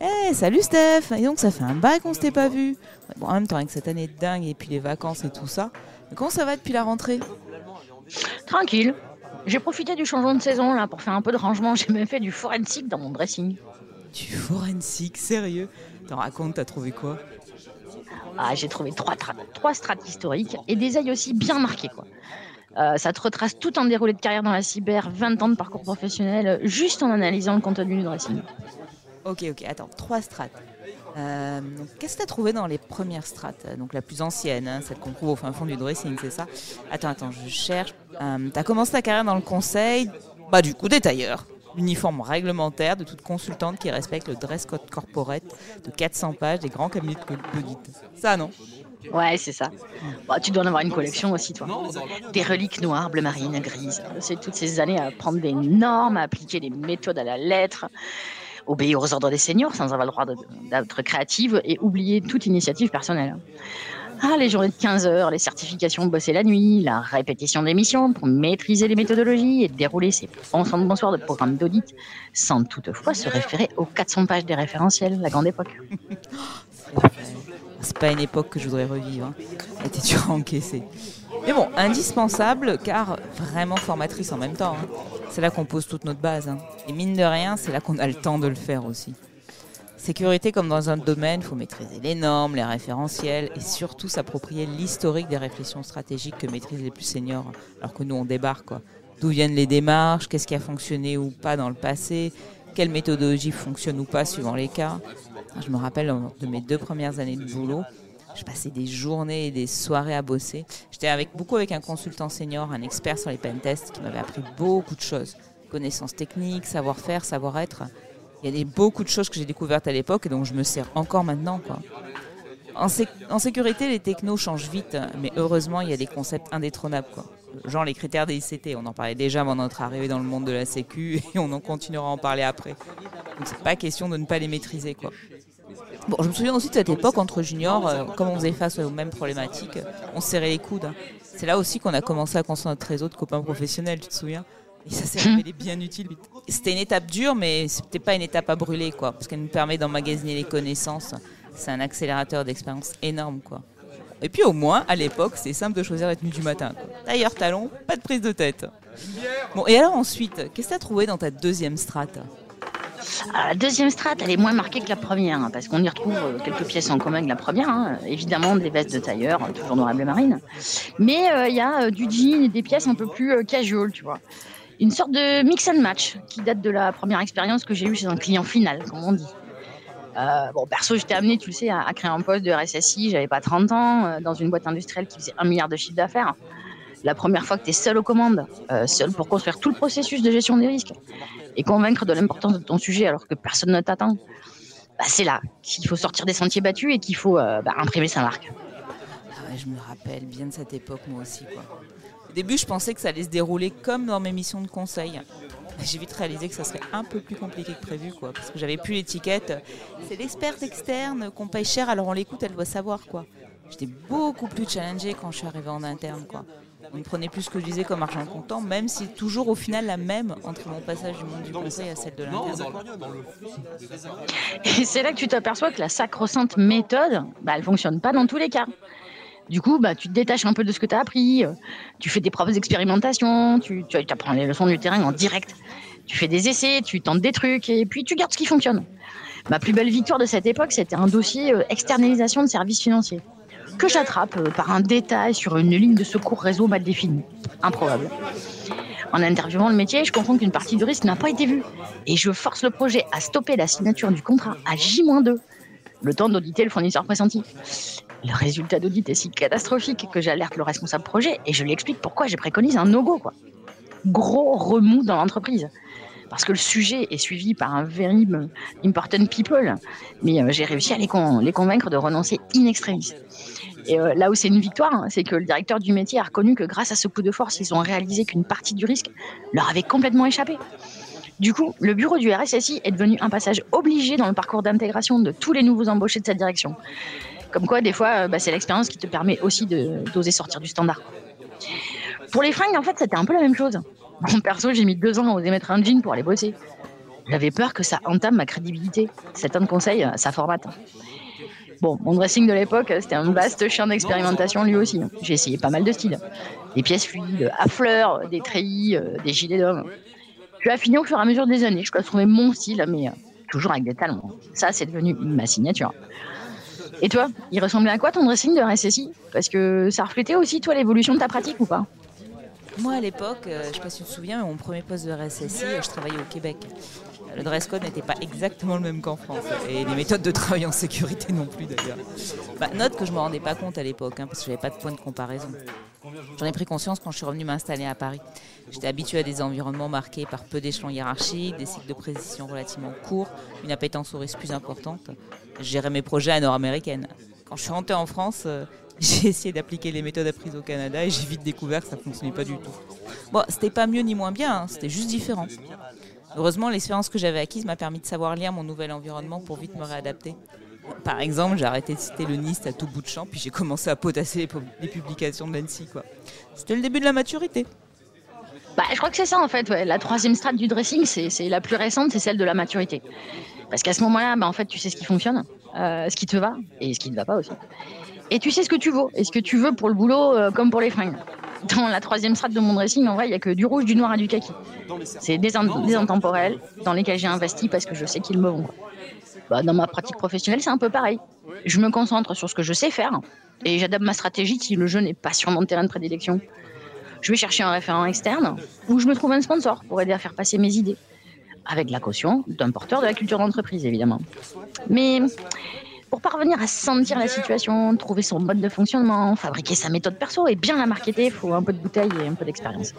Eh, salut Steph Et donc ça fait un bail qu'on s'était pas vu. Bon, en même temps, avec cette année de dingue et puis les vacances et tout ça. Mais comment ça va depuis la rentrée? Tranquille. J'ai profité du changement de saison là pour faire un peu de rangement. J'ai même fait du forensic dans mon dressing. Du forensic, sérieux? T'en racontes, t'as trouvé quoi? Ah, j'ai trouvé trois, trois strates historiques et des ailes aussi bien marquées quoi. Euh, ça te retrace tout un déroulé de carrière dans la cyber, 20 ans de parcours professionnel, juste en analysant le contenu du dressing. Ok, ok, attends, trois strates. Euh, Qu'est-ce que t'as trouvé dans les premières strates Donc la plus ancienne, hein, celle qu'on trouve au fin fond du dressing, c'est ça? Attends, attends, je cherche. Euh, t'as commencé ta carrière dans le conseil, bah du coup détailleur. Uniforme réglementaire de toute consultante qui respecte le dress code corporate de 400 pages des grands cabinets de d'audit. Ça, non? Ouais, c'est ça. Bah, tu dois en avoir une collection aussi, toi. Des reliques noires, bleu marine, grises. C'est toutes ces années à prendre des normes, à appliquer des méthodes à la lettre, obéir aux ordres des seniors sans avoir le droit de- d'être créative et oublier toute initiative personnelle. Ah, les journées de 15 heures, les certifications bosser la nuit, la répétition des missions pour maîtriser les méthodologies et dérouler ces ensemble bonsoirs de programmes d'audit sans toutefois se référer aux 400 pages des référentiels, la grande époque. C'est pas une époque que je voudrais revivre. Hein. Elle était dure à encaisser. Mais bon, indispensable car vraiment formatrice en même temps. hein. C'est là qu'on pose toute notre base. hein. Et mine de rien, c'est là qu'on a le temps de le faire aussi. Sécurité comme dans un domaine, il faut maîtriser les normes, les référentiels et surtout s'approprier l'historique des réflexions stratégiques que maîtrisent les plus seniors, alors que nous on débarque. D'où viennent les démarches, qu'est-ce qui a fonctionné ou pas dans le passé, quelle méthodologie fonctionne ou pas suivant les cas. Je me rappelle de mes deux premières années de boulot, je passais des journées et des soirées à bosser. J'étais avec, beaucoup avec un consultant senior, un expert sur les pentests qui m'avait appris beaucoup de choses. Connaissances techniques, savoir-faire, savoir-être. Il y a beaucoup de choses que j'ai découvertes à l'époque et dont je me sers encore maintenant. Quoi. En, sé- en sécurité, les technos changent vite, mais heureusement, il y a des concepts indétrônables. Quoi. Genre les critères des ICT, on en parlait déjà avant notre arrivée dans le monde de la Sécu et on en continuera à en parler après. Donc c'est pas question de ne pas les maîtriser. Quoi. Bon, je me souviens aussi de cette époque entre juniors, euh, comme on faisait face aux mêmes problématiques, on se serrait les coudes. C'est là aussi qu'on a commencé à construire notre réseau de copains professionnels, tu te souviens? Et ça s'est révélé bien utile. C'était une étape dure, mais c'était pas une étape à brûler, quoi, parce qu'elle nous permet d'emmagasiner les connaissances. C'est un accélérateur d'expérience énorme, quoi. Et puis au moins, à l'époque, c'est simple de choisir la tenue du matin. Tailleur talon, pas de prise de tête. Et alors ensuite, qu'est-ce que tu as trouvé dans ta deuxième strate? Ah, La deuxième strate, elle est moins marquée que la première, hein, parce qu'on y retrouve euh, quelques pièces en commun avec la première. hein. Évidemment, des vestes de tailleur, euh, toujours noir et bleu marine. Mais euh, il y a euh, du jean et des pièces un peu plus euh, casual, tu vois. Une sorte de mix and match qui date de la première expérience que j'ai eue chez un client final, comme on dit. Euh, bon, perso, j'étais amené, tu le sais, à, créer un poste de RSSI. J'avais pas 30 ans, euh, dans une boîte industrielle qui faisait un milliard de chiffre d'affaires. La première fois que tu es seul aux commandes, euh, seul pour construire tout le processus de gestion des risques et convaincre de l'importance de ton sujet alors que personne ne t'attend, bah, c'est là qu'il faut sortir des sentiers battus et qu'il faut euh, bah, imprimer sa marque. Ah je me rappelle bien de cette époque, moi aussi. Au début, je pensais que ça allait se dérouler comme dans mes missions de conseil. J'ai vite réalisé que ça serait un peu plus compliqué que prévu, quoi, parce que j'avais plus l'étiquette. C'est l'experte externe qu'on paye cher, alors on l'écoute, elle doit savoir, quoi. J'étais beaucoup plus challengée quand je suis arrivée en interne, quoi. On ne prenait plus ce que je disais comme argent comptant, même si toujours au final la même entre mon passage du monde du conseil à celle de l'interne. Et c'est là que tu t'aperçois que la sacro-sainte méthode, bah, elle fonctionne pas dans tous les cas. Du coup, bah, tu te détaches un peu de ce que tu as appris, euh, tu fais des propres expérimentations, tu, tu apprends les leçons du terrain en direct, tu fais des essais, tu tentes des trucs, et puis tu gardes ce qui fonctionne. Ma plus belle victoire de cette époque, c'était un dossier euh, externalisation de services financiers, que j'attrape euh, par un détail sur une ligne de secours réseau mal définie. Improbable. En interviewant le métier, je comprends qu'une partie du risque n'a pas été vue. Et je force le projet à stopper la signature du contrat à J-2, le temps d'auditer le fournisseur pressenti. Le résultat d'audit est si catastrophique que j'alerte le responsable projet et je lui explique pourquoi j'ai préconisé un no-go. Gros remous dans l'entreprise. Parce que le sujet est suivi par un very important people. Mais euh, j'ai réussi à les convaincre de renoncer in extremis. Et euh, là où c'est une victoire, hein, c'est que le directeur du métier a reconnu que grâce à ce coup de force, ils ont réalisé qu'une partie du risque leur avait complètement échappé. Du coup, le bureau du RSSI est devenu un passage obligé dans le parcours d'intégration de tous les nouveaux embauchés de cette direction. Comme quoi, des fois, euh, bah, c'est l'expérience qui te permet aussi d'oser sortir du standard. Pour les fringues, en fait, c'était un peu la même chose. En perso, j'ai mis deux ans à oser mettre un jean pour aller bosser. J'avais peur que ça entame ma crédibilité. Cet homme conseil, ça formate. Bon, mon dressing de l'époque, c'était un vaste champ d'expérimentation lui aussi. J'ai essayé pas mal de styles. Des pièces fluides, à fleurs, des treillis, euh, des gilets d'homme. Je suis affiné au fur et à mesure des années. Je dois trouver mon style, mais euh, toujours avec des talons. Ça, c'est devenu ma signature. Et toi, il ressemblait à quoi ton dressing de RSSI Parce que ça reflétait aussi, toi, l'évolution de ta pratique ou pas? Moi, à l'époque, euh, je ne sais pas si tu te souviens, mon premier poste de RSSI, je travaillais au Québec le dress code n'était pas exactement le même qu'en France. Et les méthodes de travail en sécurité non plus d'ailleurs. Bah, note que je ne me rendais pas compte à l'époque, hein, parce que je n'avais pas de point de comparaison. J'en ai pris conscience quand je suis revenu m'installer à Paris. J'étais habitué à des environnements marqués par peu d'échelons hiérarchiques, des cycles de précision relativement courts, une appétence au risque plus importante. Je gérais mes projets à nord-américaine. Quand je suis rentré en France, euh, j'ai essayé d'appliquer les méthodes apprises au Canada et j'ai vite découvert que ça ne fonctionnait pas du tout. Bon, c'était pas mieux ni moins bien, hein, c'était juste différent. Heureusement, l'expérience que j'avais acquise m'a permis de savoir lire mon nouvel environnement pour vite me réadapter. Par exemple, j'ai arrêté de citer le NIST à tout bout de champ, puis j'ai commencé à potasser les, publications de l'ANSI. C'était le début de la maturité. Bah, je crois que c'est ça en fait. La troisième strate du dressing, c'est la plus récente, c'est celle de la maturité. Parce qu'à ce moment-là, bah, en fait, tu sais ce qui fonctionne, euh, ce qui te va et ce qui ne va pas aussi. Et tu sais ce que tu veux, et ce que tu veux pour le boulot euh, comme pour les fringues dans la troisième strate de mon dressing, en vrai, il n'y a que du rouge, du noir et du kaki. C'est des, intemporels dans lesquels j'ai investi parce que je sais qu'ils me vont. Bah, dans ma pratique professionnelle, c'est un peu pareil. Je me concentre sur ce que je sais faire et j'adapte ma stratégie si le jeu n'est pas sur mon terrain de prédilection. Je vais chercher un référent externe ou je me trouve un sponsor pour aider à faire passer mes idées. Avec la caution d'un porteur de la culture d'entreprise, évidemment. Mais pour parvenir à sentir la situation, trouver son mode de fonctionnement, fabriquer sa méthode perso et bien la marketer, il faut un peu de bouteille et un peu d'expérience.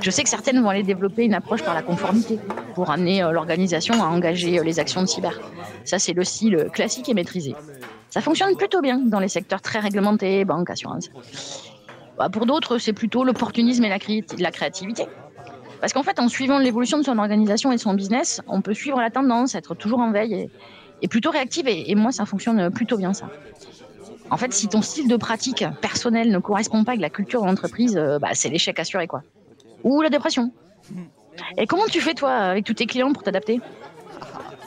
Je sais que certaines vont aller développer une approche par la conformité pour amener euh, l'organisation à engager euh, les actions de cyber. Ça, c'est le style classique et maîtrisé. Ça fonctionne plutôt bien dans les secteurs très réglementés, banque, assurance. Bah, pour d'autres, c'est plutôt l'opportunisme et la, créativité. Parce qu'en fait, en suivant l'évolution de son organisation et de son business, on peut suivre la tendance, être toujours en veille est plutôt réactive et, moi ça fonctionne plutôt bien ça. En fait, si ton style de pratique personnel ne correspond pas avec la culture de l'entreprise, euh, bah, c'est l'échec assuré quoi. Ou la dépression. Et comment tu fais toi avec tous tes clients pour t'adapter?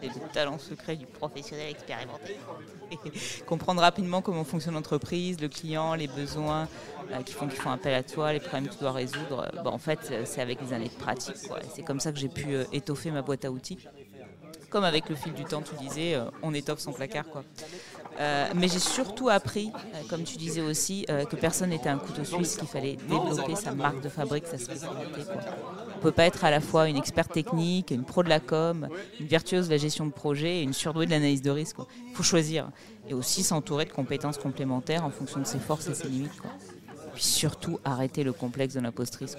C'est le talent secret du professionnel expérimenté. Comprendre rapidement comment fonctionne l'entreprise, le client, les besoins euh, qui font qu'ils font appel à toi, les problèmes que tu dois résoudre. Bah, en fait, c'est avec des années de pratique. C'est comme ça que j'ai pu euh, étoffer ma boîte à outils comme avec le fil du temps, tu disais, euh, on étoffe son placard. Quoi. Euh, mais j'ai surtout appris, euh, comme tu disais aussi, que personne n'était un couteau suisse, qu'il fallait développer sa marque de fabrique, sa spécialité. On ne peut pas être à la fois une experte technique, une pro de la com, une virtuose de la gestion de projet et une surdouée de l'analyse de risque. Il faut choisir. Et aussi s'entourer de compétences complémentaires en fonction de ses forces et ses limites. Quoi. Puis surtout arrêter le complexe de l'impostrice.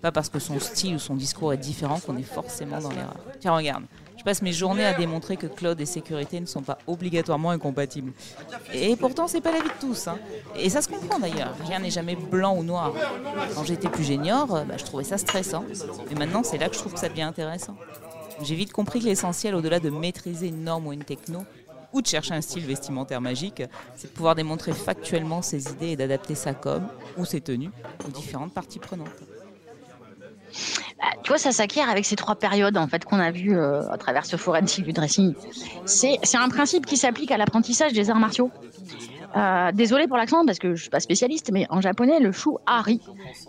Pas parce que son style ou son discours est différent qu'on est forcément dans l'erreur. Tiens, regarde, je passe mes journées à démontrer que cloud et sécurité ne sont pas obligatoirement incompatibles. Et pourtant, c'est pas la vie de tous. Hein. Et ça se comprend d'ailleurs. Rien n'est jamais blanc ou noir. Quand j'étais plus junior, bah, je trouvais ça stressant. Mais maintenant, c'est là que je trouve que ça devient intéressant. J'ai vite compris que l'essentiel, au-delà de maîtriser une norme ou une techno, ou de chercher un style vestimentaire magique, c'est de pouvoir démontrer factuellement ses idées et d'adapter sa com ou ses tenues aux différentes parties prenantes. Bah, tu vois, ça s'acquiert avec ces trois périodes en fait qu'on a vues euh, à travers ce forensic du dressing. C'est un principe qui s'applique à l'apprentissage des arts martiaux. Euh, désolé pour l'accent parce que je suis pas spécialiste, mais en japonais, le shu hari,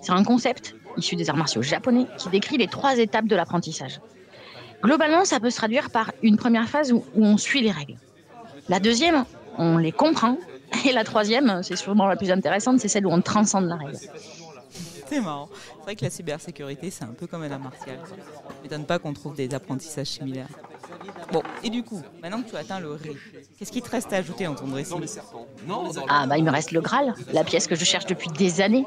c'est un concept issu des arts martiaux japonais qui décrit les trois étapes de l'apprentissage. Globalement, ça peut se traduire par une première phase où, où on suit les règles. La deuxième, on les comprend. Et la troisième, c'est sûrement la plus intéressante, c'est celle où on transcende la règle. C'est marrant. C'est vrai que la cybersécurité, c'est un peu comme un art martial. Ça ne m'étonne pas qu'on trouve des apprentissages similaires. Bon, et du coup, maintenant que tu as atteint le ré, qu'est-ce qui te reste à ajouter en ton dressing? Ah, bah il me reste le Graal, la pièce que je cherche depuis des années.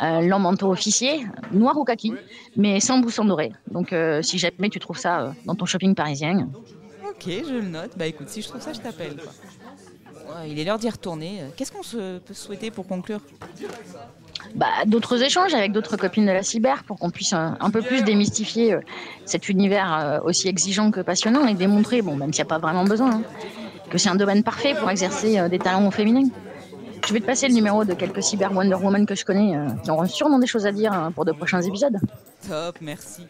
Un long manteau officier, noir ou kaki, mais sans bousson doré. Donc, euh, si jamais tu trouves ça euh, dans ton shopping parisien. Ok, je le note. Bah écoute, si je trouve ça, je t'appelle. il est l'heure d'y retourner. Qu'est-ce qu'on se peut souhaiter pour conclure? Bah, d'autres échanges avec d'autres copines de la cyber pour qu'on puisse un, peu plus démystifier euh, cet univers euh, aussi exigeant que passionnant et démontrer, bon, même s'il n'y a pas vraiment besoin, hein, que c'est un domaine parfait pour exercer euh, des talents féminins. je vais te passer le numéro de quelques cyber Wonder Woman que je connais euh, qui auront sûrement des choses à dire hein, pour de prochains épisodes. Top, merci.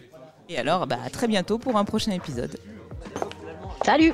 Et alors, bah, à très bientôt pour un prochain épisode. Salut